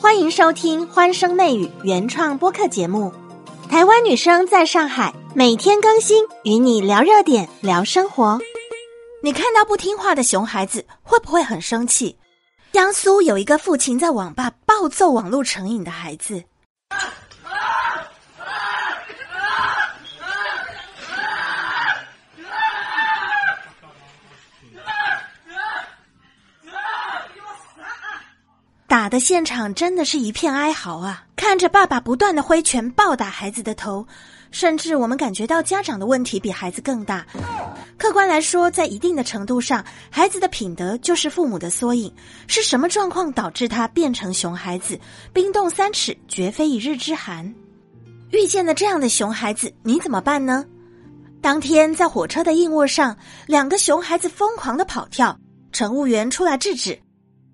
欢迎收听《欢声内语》原创播客节目。台湾女生在上海每天更新，与你聊热点，聊生活。你看到不听话的熊孩子，会不会很生气？江苏有一个父亲在网吧暴揍网络成瘾的孩子。打的现场真的是一片哀嚎啊！看着爸爸不断的挥拳暴打孩子的头，甚至我们感觉到家长的问题比孩子更大。客观来说，在一定的程度上，孩子的品德就是父母的缩影。是什么状况导致他变成熊孩子？冰冻三尺，绝非一日之寒。遇见了这样的熊孩子，你怎么办呢？当天在火车的硬卧上，两个熊孩子疯狂的跑跳，乘务员出来制止。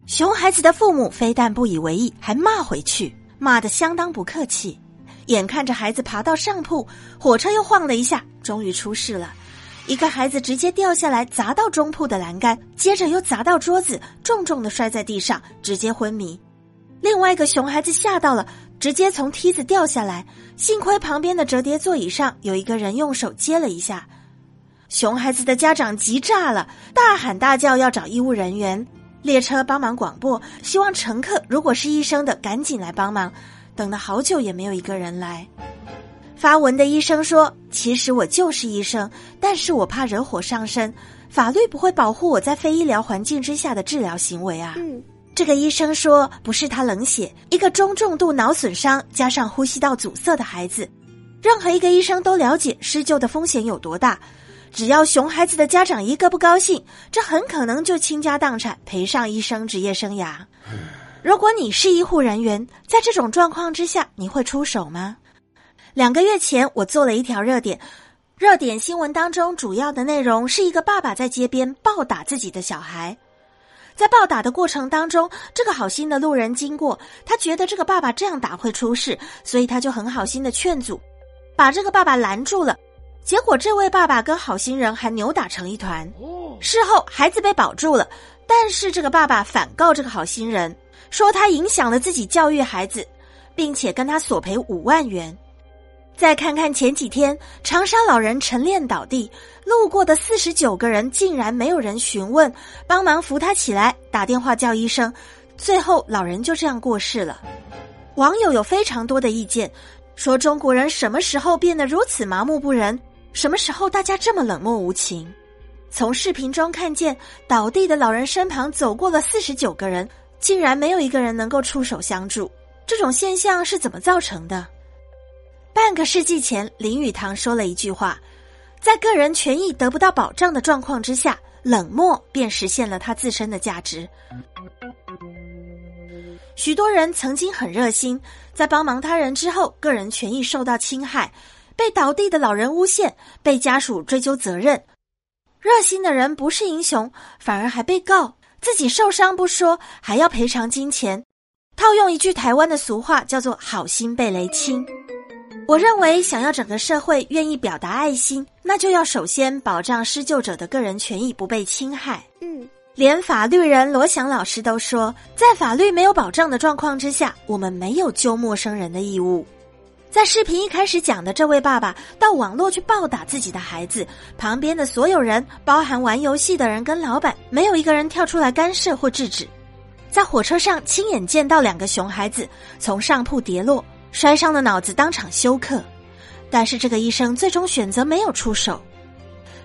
熊孩子的父母非但不以为意，还骂回去，骂得相当不客气。眼看着孩子爬到上铺，火车又晃了一下，终于出事了。一个孩子直接掉下来，砸到中铺的栏杆，接着又砸到桌子，重重的摔在地上，直接昏迷。另外一个熊孩子吓到了，直接从梯子掉下来，幸亏旁边的折叠座椅上有一个人用手接了一下。熊孩子的家长急炸了，大喊大叫要找医务人员。列车帮忙广播，希望乘客如果是医生的赶紧来帮忙。等了好久也没有一个人来。发文的医生说：“其实我就是医生，但是我怕惹火上身，法律不会保护我在非医疗环境之下的治疗行为啊。”嗯，这个医生说：“不是他冷血，一个中重度脑损伤加上呼吸道阻塞的孩子，任何一个医生都了解施救的风险有多大。”只要熊孩子的家长一个不高兴，这很可能就倾家荡产赔上医生职业生涯。如果你是医护人员，在这种状况之下，你会出手吗？两个月前，我做了一条热点，热点新闻当中主要的内容是一个爸爸在街边暴打自己的小孩，在暴打的过程当中，这个好心的路人经过，他觉得这个爸爸这样打会出事，所以他就很好心的劝阻，把这个爸爸拦住了。结果，这位爸爸跟好心人还扭打成一团。事后，孩子被保住了，但是这个爸爸反告这个好心人，说他影响了自己教育孩子，并且跟他索赔五万元。再看看前几天，长沙老人晨练倒地，路过的四十九个人竟然没有人询问，帮忙扶他起来，打电话叫医生，最后老人就这样过世了。网友有非常多的意见，说中国人什么时候变得如此麻木不仁？什么时候大家这么冷漠无情？从视频中看见倒地的老人身旁走过了四十九个人，竟然没有一个人能够出手相助。这种现象是怎么造成的？半个世纪前，林语堂说了一句话：“在个人权益得不到保障的状况之下，冷漠便实现了他自身的价值。”许多人曾经很热心，在帮忙他人之后，个人权益受到侵害。被倒地的老人诬陷，被家属追究责任。热心的人不是英雄，反而还被告，自己受伤不说，还要赔偿金钱。套用一句台湾的俗话，叫做“好心被雷侵”。我认为，想要整个社会愿意表达爱心，那就要首先保障施救者的个人权益不被侵害。嗯，连法律人罗翔老师都说，在法律没有保障的状况之下，我们没有救陌生人的义务。在视频一开始讲的这位爸爸到网络去暴打自己的孩子，旁边的所有人，包含玩游戏的人跟老板，没有一个人跳出来干涉或制止。在火车上亲眼见到两个熊孩子从上铺跌落，摔伤的脑子当场休克，但是这个医生最终选择没有出手。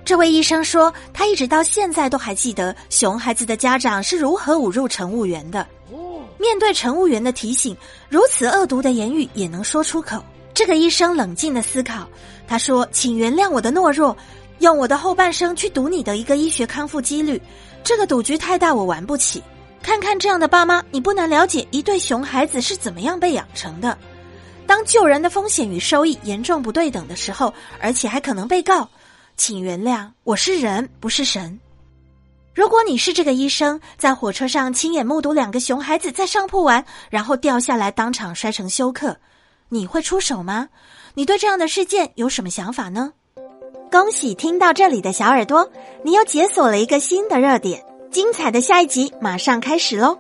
这位医生说，他一直到现在都还记得熊孩子的家长是如何侮辱乘务员的。面对乘务员的提醒，如此恶毒的言语也能说出口。这个医生冷静的思考，他说：“请原谅我的懦弱，用我的后半生去赌你的一个医学康复几率，这个赌局太大，我玩不起。看看这样的爸妈，你不难了解一对熊孩子是怎么样被养成的。当救人的风险与收益严重不对等的时候，而且还可能被告，请原谅，我是人，不是神。如果你是这个医生，在火车上亲眼目睹两个熊孩子在上铺玩，然后掉下来，当场摔成休克。”你会出手吗？你对这样的事件有什么想法呢？恭喜听到这里的小耳朵，你又解锁了一个新的热点，精彩的下一集马上开始喽！